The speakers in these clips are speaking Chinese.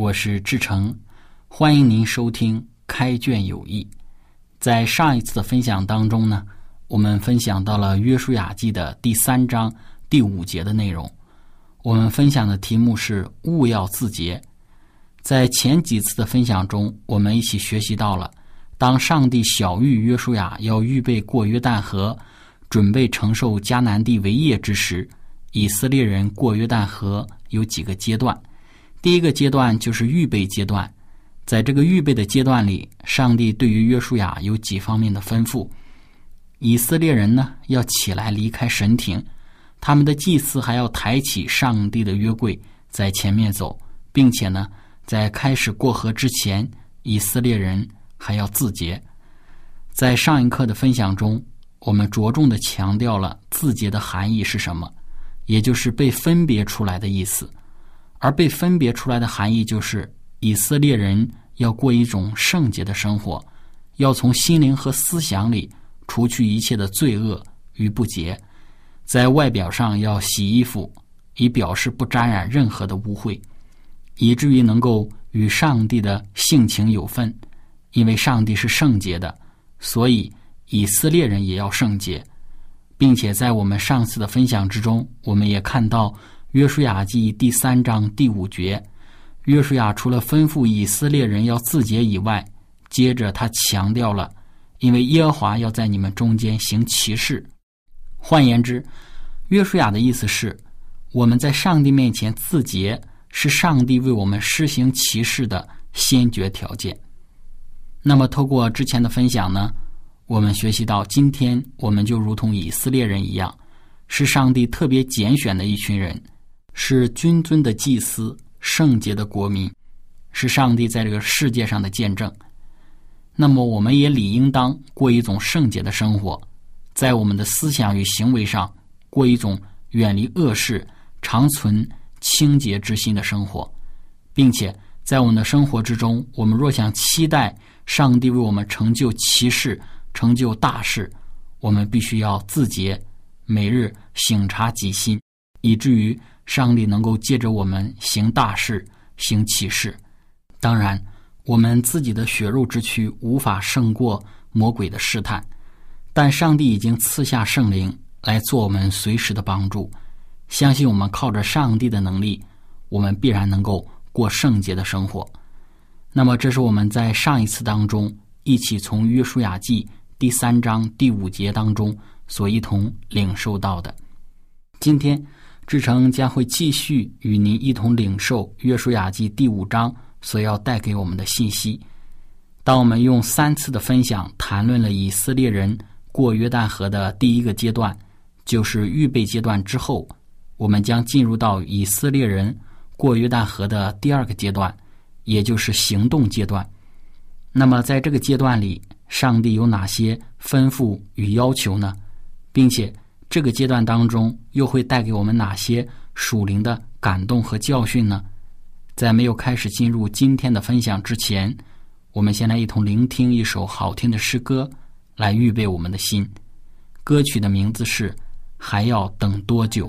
我是志成，欢迎您收听《开卷有益》。在上一次的分享当中呢，我们分享到了《约书亚记》的第三章第五节的内容。我们分享的题目是“勿要自洁”。在前几次的分享中，我们一起学习到了，当上帝小谕约书亚要预备过约旦河，准备承受迦南地为业之时，以色列人过约旦河有几个阶段。第一个阶段就是预备阶段，在这个预备的阶段里，上帝对于约书亚有几方面的吩咐：以色列人呢要起来离开神庭，他们的祭司还要抬起上帝的约柜在前面走，并且呢，在开始过河之前，以色列人还要自洁。在上一课的分享中，我们着重的强调了自洁的含义是什么，也就是被分别出来的意思。而被分别出来的含义就是，以色列人要过一种圣洁的生活，要从心灵和思想里除去一切的罪恶与不洁，在外表上要洗衣服，以表示不沾染任何的污秽，以至于能够与上帝的性情有份。因为上帝是圣洁的，所以以色列人也要圣洁，并且在我们上次的分享之中，我们也看到。约书亚记第三章第五节，约书亚除了吩咐以色列人要自洁以外，接着他强调了，因为耶和华要在你们中间行奇事。换言之，约书亚的意思是，我们在上帝面前自洁，是上帝为我们施行奇事的先决条件。那么，透过之前的分享呢，我们学习到，今天我们就如同以色列人一样，是上帝特别拣选的一群人。是君尊的祭司，圣洁的国民，是上帝在这个世界上的见证。那么，我们也理应当过一种圣洁的生活，在我们的思想与行为上过一种远离恶事、长存清洁之心的生活，并且在我们的生活之中，我们若想期待上帝为我们成就奇事、成就大事，我们必须要自洁，每日省察己心，以至于。上帝能够借着我们行大事、行奇事。当然，我们自己的血肉之躯无法胜过魔鬼的试探，但上帝已经赐下圣灵来做我们随时的帮助。相信我们靠着上帝的能力，我们必然能够过圣洁的生活。那么，这是我们在上一次当中一起从约书亚记第三章第五节当中所一同领受到的。今天。志成将会继续与您一同领受《约书亚记》第五章所要带给我们的信息。当我们用三次的分享谈论了以色列人过约旦河的第一个阶段，就是预备阶段之后，我们将进入到以色列人过约旦河的第二个阶段，也就是行动阶段。那么，在这个阶段里，上帝有哪些吩咐与要求呢？并且。这个阶段当中，又会带给我们哪些属灵的感动和教训呢？在没有开始进入今天的分享之前，我们先来一同聆听一首好听的诗歌，来预备我们的心。歌曲的名字是《还要等多久》。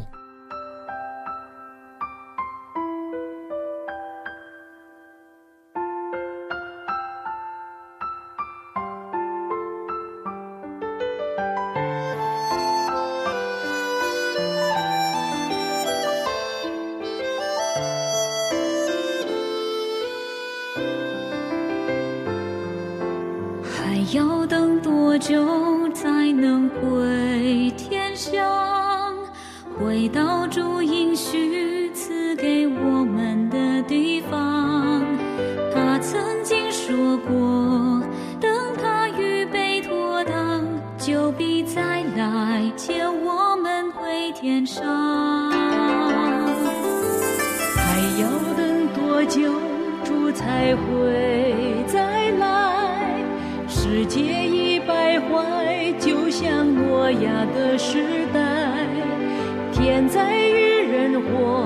来接我们回天上。还要等多久，主才会再来？世界已败坏，就像诺亚的时代，天灾与人祸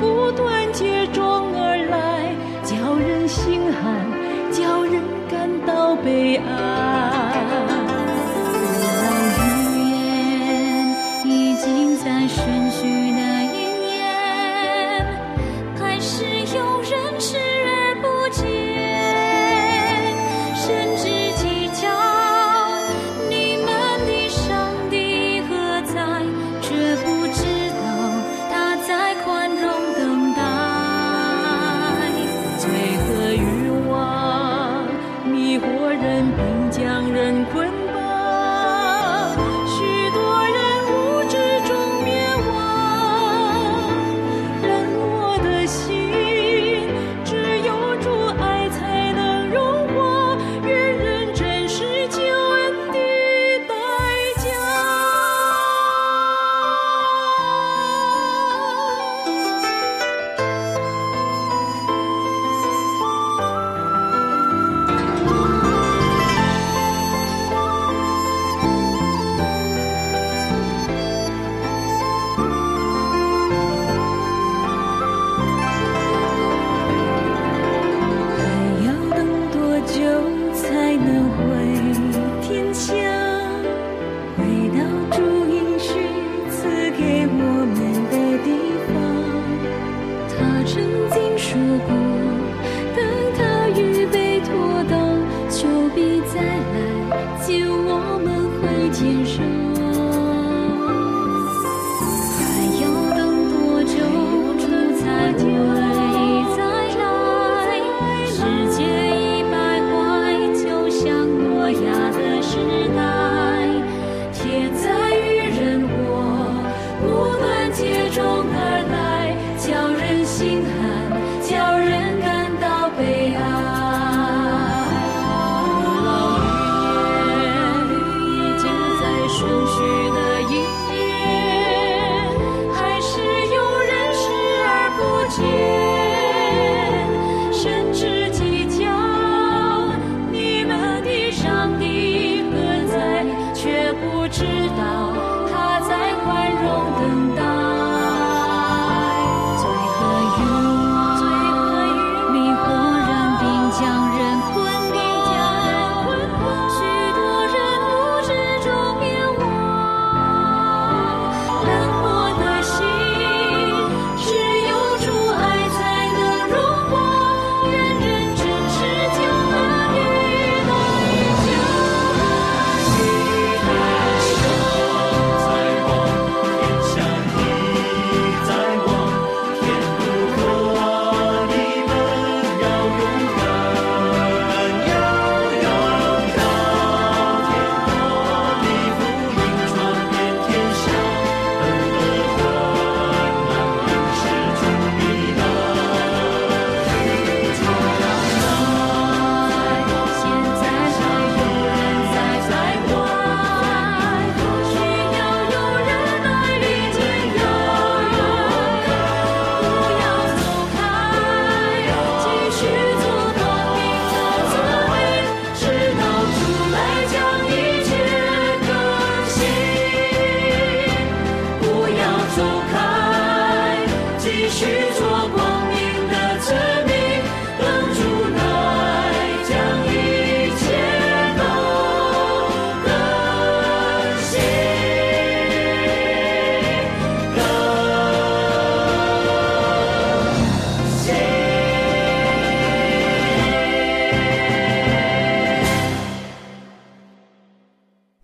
不断接踵而来，叫人心寒，叫人感到悲哀。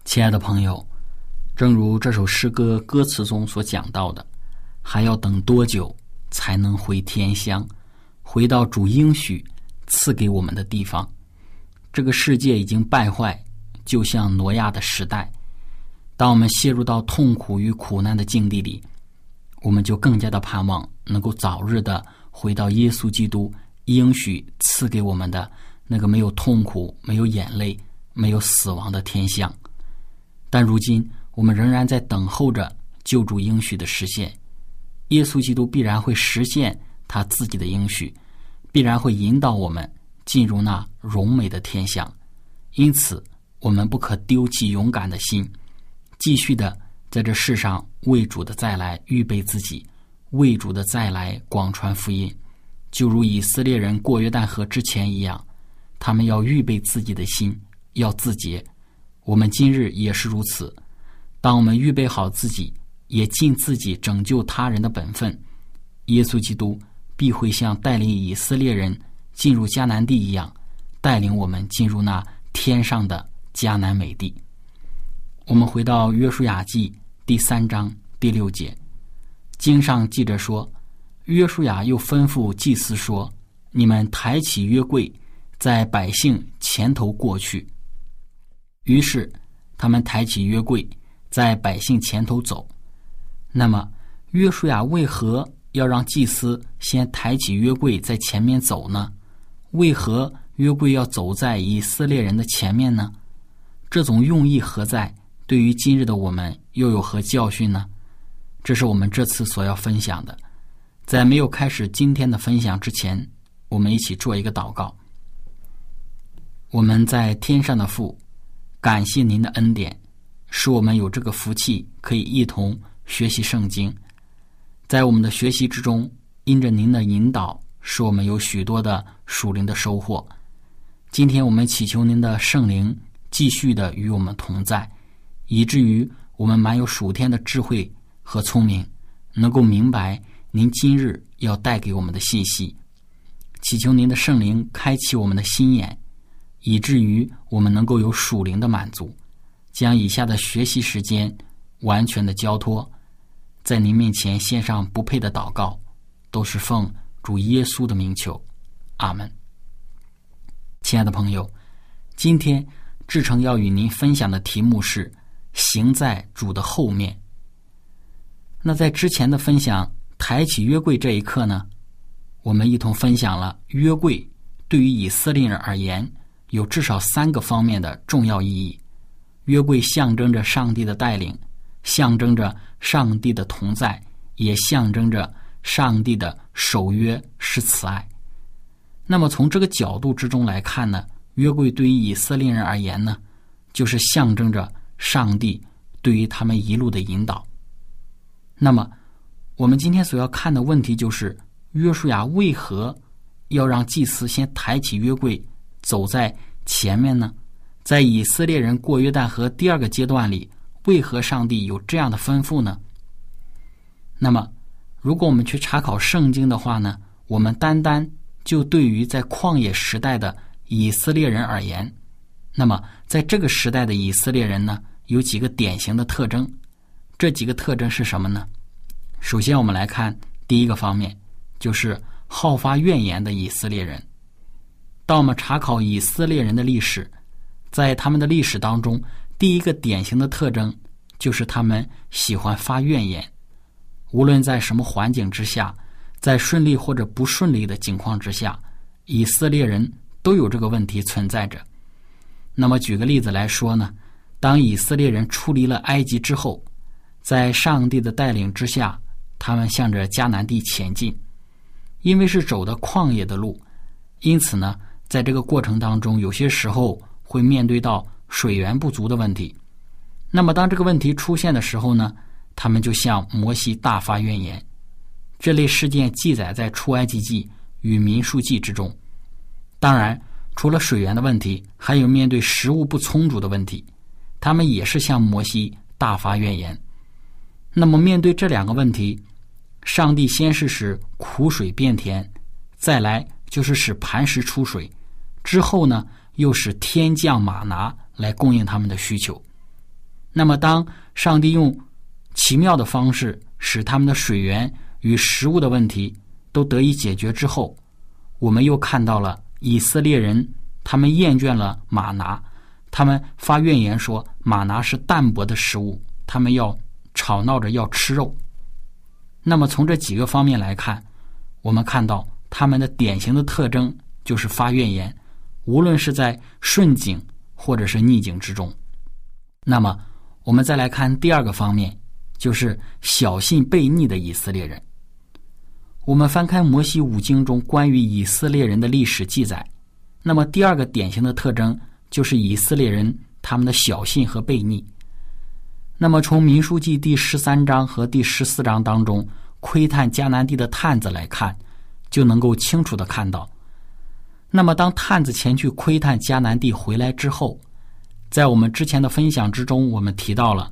亲爱的朋友，正如这首诗歌歌词中所讲到的，还要等多久才能回天乡，回到主应许赐给我们的地方？这个世界已经败坏，就像挪亚的时代。当我们陷入到痛苦与苦难的境地里，我们就更加的盼望能够早日的回到耶稣基督应许赐给我们的那个没有痛苦、没有眼泪、没有死亡的天象。但如今，我们仍然在等候着救助应许的实现。耶稣基督必然会实现他自己的应许，必然会引导我们进入那荣美的天象。因此，我们不可丢弃勇敢的心。继续的在这世上为主的再来预备自己，为主的再来广传福音，就如以色列人过约旦河之前一样，他们要预备自己的心，要自洁。我们今日也是如此。当我们预备好自己，也尽自己拯救他人的本分，耶稣基督必会像带领以色列人进入迦南地一样，带领我们进入那天上的迦南美地。我们回到约书亚记第三章第六节，经上记着说，约书亚又吩咐祭司说：“你们抬起约柜，在百姓前头过去。”于是他们抬起约柜，在百姓前头走。那么，约书亚为何要让祭司先抬起约柜在前面走呢？为何约柜要走在以色列人的前面呢？这种用意何在？对于今日的我们又有何教训呢？这是我们这次所要分享的。在没有开始今天的分享之前，我们一起做一个祷告。我们在天上的父，感谢您的恩典，使我们有这个福气可以一同学习圣经。在我们的学习之中，因着您的引导，使我们有许多的属灵的收获。今天我们祈求您的圣灵继续的与我们同在。以至于我们满有属天的智慧和聪明，能够明白您今日要带给我们的信息。祈求您的圣灵开启我们的心眼，以至于我们能够有属灵的满足。将以下的学习时间完全的交托在您面前，献上不配的祷告，都是奉主耶稣的名求。阿门。亲爱的朋友，今天志成要与您分享的题目是。行在主的后面。那在之前的分享抬起约柜这一刻呢，我们一同分享了约柜对于以色列人而言有至少三个方面的重要意义。约柜象征着上帝的带领，象征着上帝的同在，也象征着上帝的守约是慈爱。那么从这个角度之中来看呢，约柜对于以色列人而言呢，就是象征着。上帝对于他们一路的引导。那么，我们今天所要看的问题就是：约书亚为何要让祭司先抬起约柜走在前面呢？在以色列人过约旦河第二个阶段里，为何上帝有这样的吩咐呢？那么，如果我们去查考圣经的话呢，我们单单就对于在旷野时代的以色列人而言。那么，在这个时代的以色列人呢，有几个典型的特征。这几个特征是什么呢？首先，我们来看第一个方面，就是好发怨言的以色列人。当我们查考以色列人的历史，在他们的历史当中，第一个典型的特征就是他们喜欢发怨言。无论在什么环境之下，在顺利或者不顺利的情况之下，以色列人都有这个问题存在着。那么，举个例子来说呢，当以色列人出离了埃及之后，在上帝的带领之下，他们向着迦南地前进。因为是走的旷野的路，因此呢，在这个过程当中，有些时候会面对到水源不足的问题。那么，当这个问题出现的时候呢，他们就向摩西大发怨言。这类事件记载在出埃及记与民数记之中。当然。除了水源的问题，还有面对食物不充足的问题，他们也是向摩西大发怨言。那么，面对这两个问题，上帝先是使苦水变甜，再来就是使磐石出水，之后呢，又是天降马拿来供应他们的需求。那么，当上帝用奇妙的方式使他们的水源与食物的问题都得以解决之后，我们又看到了。以色列人他们厌倦了马拿，他们发怨言说马拿是淡薄的食物，他们要吵闹着要吃肉。那么从这几个方面来看，我们看到他们的典型的特征就是发怨言，无论是在顺境或者是逆境之中。那么我们再来看第二个方面，就是小信悖逆的以色列人。我们翻开摩西五经中关于以色列人的历史记载，那么第二个典型的特征就是以色列人他们的小信和悖逆。那么从民书记第十三章和第十四章当中窥探迦南地的探子来看，就能够清楚的看到。那么当探子前去窥探迦南地回来之后，在我们之前的分享之中，我们提到了，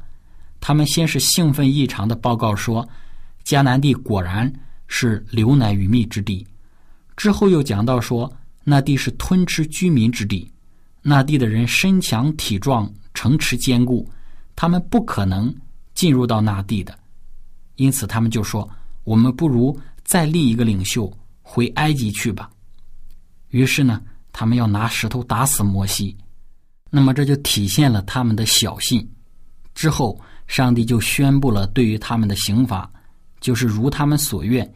他们先是兴奋异常的报告说，迦南地果然。是流奶与蜜之地，之后又讲到说，那地是吞吃居民之地，那地的人身强体壮，城池坚固，他们不可能进入到那地的，因此他们就说，我们不如再立一个领袖回埃及去吧。于是呢，他们要拿石头打死摩西，那么这就体现了他们的小信。之后，上帝就宣布了对于他们的刑罚。就是如他们所愿，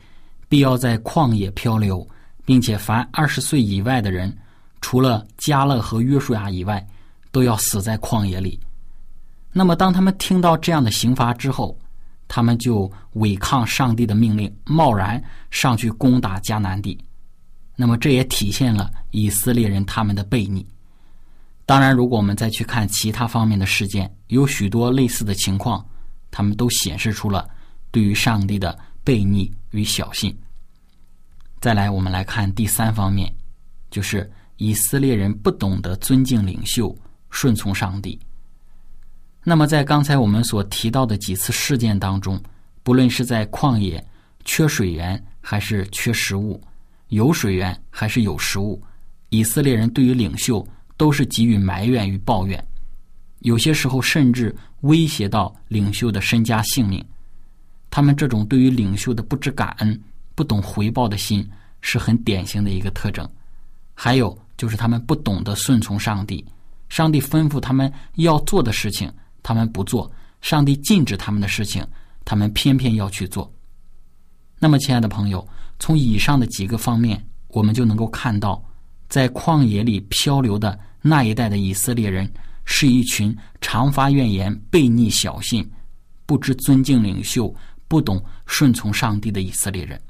必要在旷野漂流，并且凡二十岁以外的人，除了加勒和约书亚以外，都要死在旷野里。那么，当他们听到这样的刑罚之后，他们就违抗上帝的命令，贸然上去攻打迦南地。那么，这也体现了以色列人他们的悖逆。当然，如果我们再去看其他方面的事件，有许多类似的情况，他们都显示出了。对于上帝的悖逆与小信。再来，我们来看第三方面，就是以色列人不懂得尊敬领袖、顺从上帝。那么，在刚才我们所提到的几次事件当中，不论是在旷野缺水源，还是缺食物；有水源还是有食物，以色列人对于领袖都是给予埋怨与抱怨，有些时候甚至威胁到领袖的身家性命。他们这种对于领袖的不知感恩、不懂回报的心，是很典型的一个特征。还有就是他们不懂得顺从上帝，上帝吩咐他们要做的事情，他们不做；上帝禁止他们的事情，他们偏偏要去做。那么，亲爱的朋友，从以上的几个方面，我们就能够看到，在旷野里漂流的那一代的以色列人，是一群常发怨言、悖逆小信、不知尊敬领袖。不懂顺从上帝的以色列人。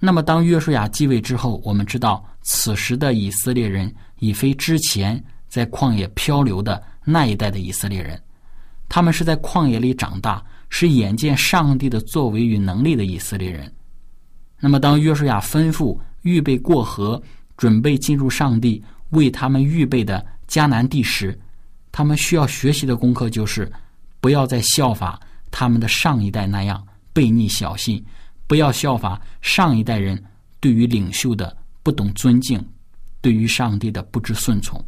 那么，当约书亚继位之后，我们知道，此时的以色列人已非之前在旷野漂流的那一代的以色列人，他们是在旷野里长大，是眼见上帝的作为与能力的以色列人。那么，当约书亚吩咐预备过河，准备进入上帝为他们预备的迦南地时，他们需要学习的功课就是，不要再效法。他们的上一代那样悖逆小信，不要效法上一代人对于领袖的不懂尊敬，对于上帝的不知顺从，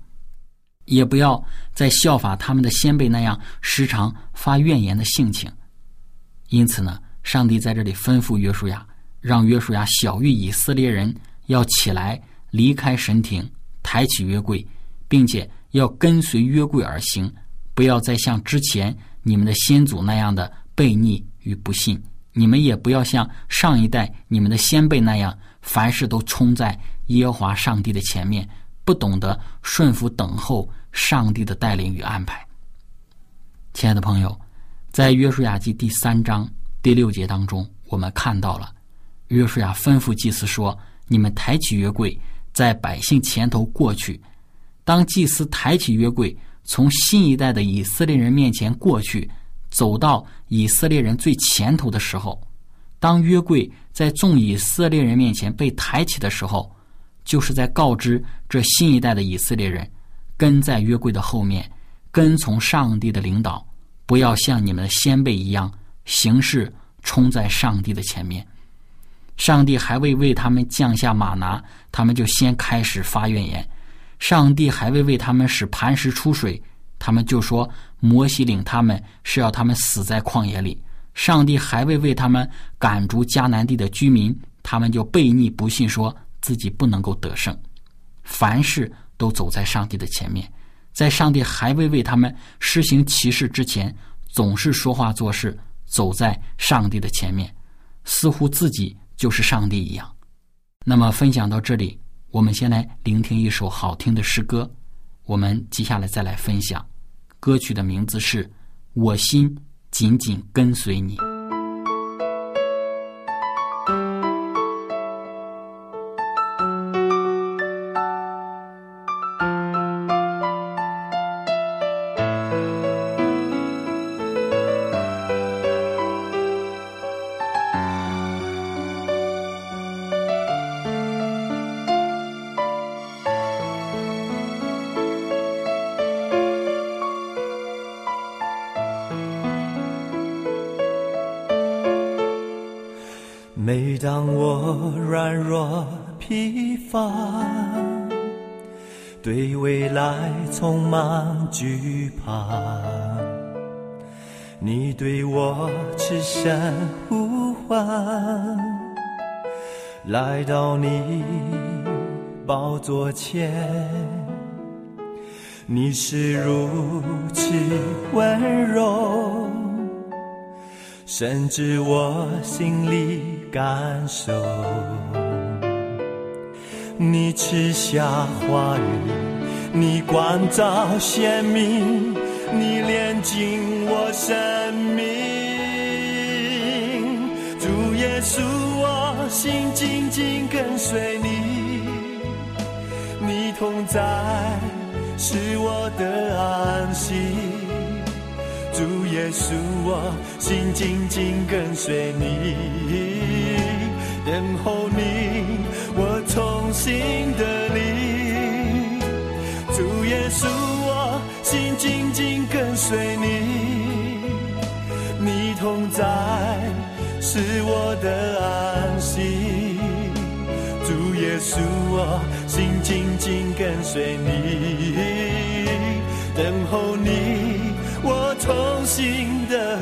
也不要再效法他们的先辈那样时常发怨言的性情。因此呢，上帝在这里吩咐约书亚，让约书亚小谕以色列人要起来离开神庭，抬起约柜，并且要跟随约柜而行，不要再像之前。你们的先祖那样的悖逆与不信，你们也不要像上一代你们的先辈那样，凡事都冲在耶和华上帝的前面，不懂得顺服等候上帝的带领与安排。亲爱的朋友，在约书亚记第三章第六节当中，我们看到了约书亚吩咐祭司说：“你们抬起约柜，在百姓前头过去。”当祭司抬起约柜。从新一代的以色列人面前过去，走到以色列人最前头的时候，当约柜在众以色列人面前被抬起的时候，就是在告知这新一代的以色列人，跟在约柜的后面，跟从上帝的领导，不要像你们的先辈一样行事冲在上帝的前面。上帝还未为他们降下马拿，他们就先开始发怨言。上帝还未为他们使磐石出水，他们就说摩西领他们是要他们死在旷野里。上帝还未为他们赶逐迦南地的居民，他们就悖逆不信，说自己不能够得胜。凡事都走在上帝的前面，在上帝还未为他们施行奇事之前，总是说话做事走在上帝的前面，似乎自己就是上帝一样。那么，分享到这里，我们先来聆听一首好听的诗歌。我们接下来再来分享，歌曲的名字是《我心紧紧跟随你》。每当我软弱疲乏，对未来充满惧怕，你对我痴声呼唤，来到你宝座前，你是如此温柔。甚至我心里感受，你赐下话语，你光照鲜明，你炼尽我生命。主耶稣，我心紧紧跟随你，你同在是我的安息。主耶稣，我心紧紧跟随你，等候你，我重新的你。主耶稣，我心紧紧跟随你，你同在是我的安息。主耶稣，我心紧紧跟随你，等候你。我重新的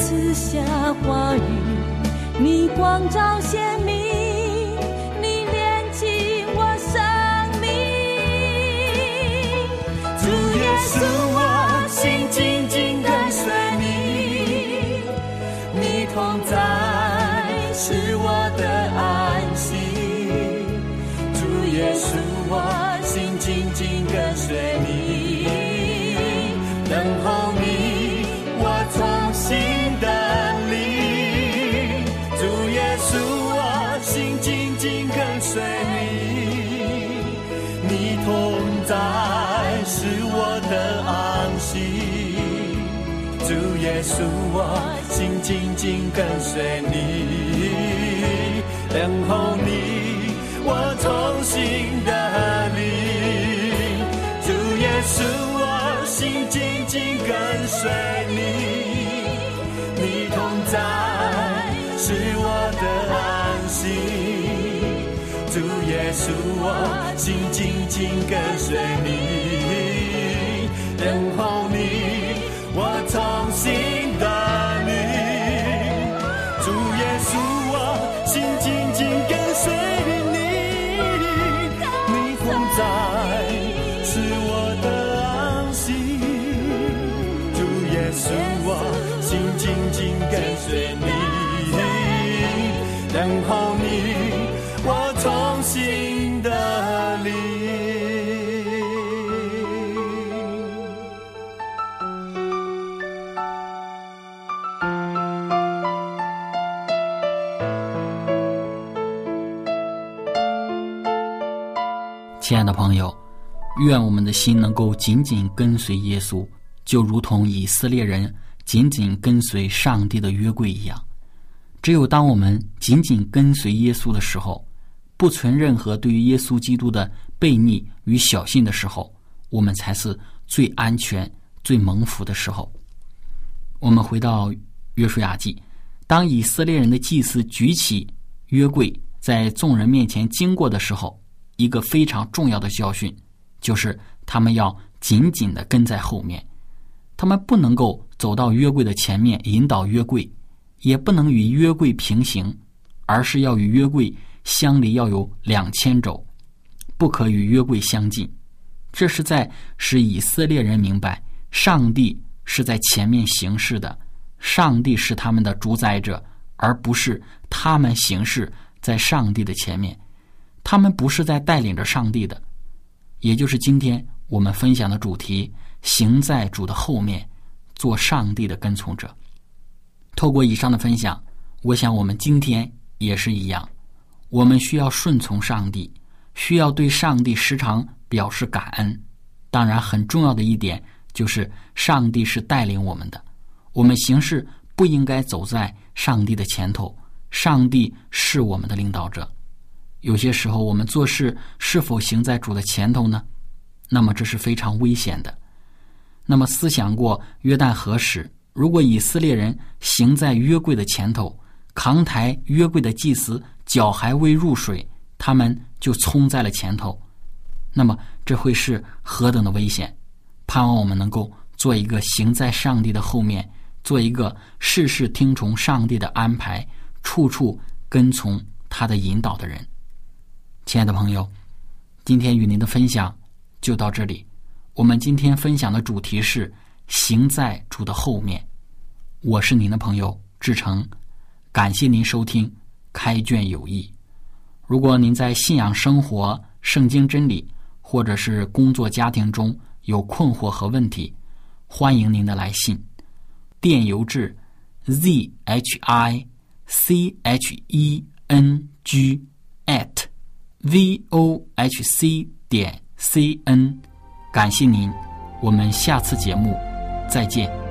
四下花雨你光照鲜明我心紧紧跟随你，等候你，我重新的你。主耶稣，我心紧紧跟随你，你同在是我的安息。主耶稣，我心紧紧跟随你，等候亲爱的朋友，愿我们的心能够紧紧跟随耶稣，就如同以色列人紧紧跟随上帝的约柜一样。只有当我们紧紧跟随耶稣的时候，不存任何对于耶稣基督的悖逆与小信的时候，我们才是最安全、最蒙福的时候。我们回到约书亚记，当以色列人的祭司举起约柜在众人面前经过的时候，一个非常重要的教训，就是他们要紧紧的跟在后面，他们不能够走到约柜的前面引导约柜，也不能与约柜平行，而是要与约柜相离要有两千肘，不可与约柜相近。这是在使以色列人明白，上帝是在前面行事的，上帝是他们的主宰者，而不是他们行事在上帝的前面。他们不是在带领着上帝的，也就是今天我们分享的主题：行在主的后面，做上帝的跟从者。透过以上的分享，我想我们今天也是一样，我们需要顺从上帝，需要对上帝时常表示感恩。当然，很重要的一点就是上帝是带领我们的，我们行事不应该走在上帝的前头，上帝是我们的领导者。有些时候，我们做事是否行在主的前头呢？那么这是非常危险的。那么思想过约旦河时，如果以色列人行在约柜的前头，扛抬约柜的祭司脚还未入水，他们就冲在了前头，那么这会是何等的危险？盼望我们能够做一个行在上帝的后面，做一个事事听从上帝的安排，处处跟从他的引导的人。亲爱的朋友，今天与您的分享就到这里。我们今天分享的主题是“行在主的后面”。我是您的朋友志成，感谢您收听《开卷有益》。如果您在信仰生活、圣经真理，或者是工作家庭中有困惑和问题，欢迎您的来信，电邮至 z h i c h e n g at。V o h c 点 c n，感谢您，我们下次节目再见。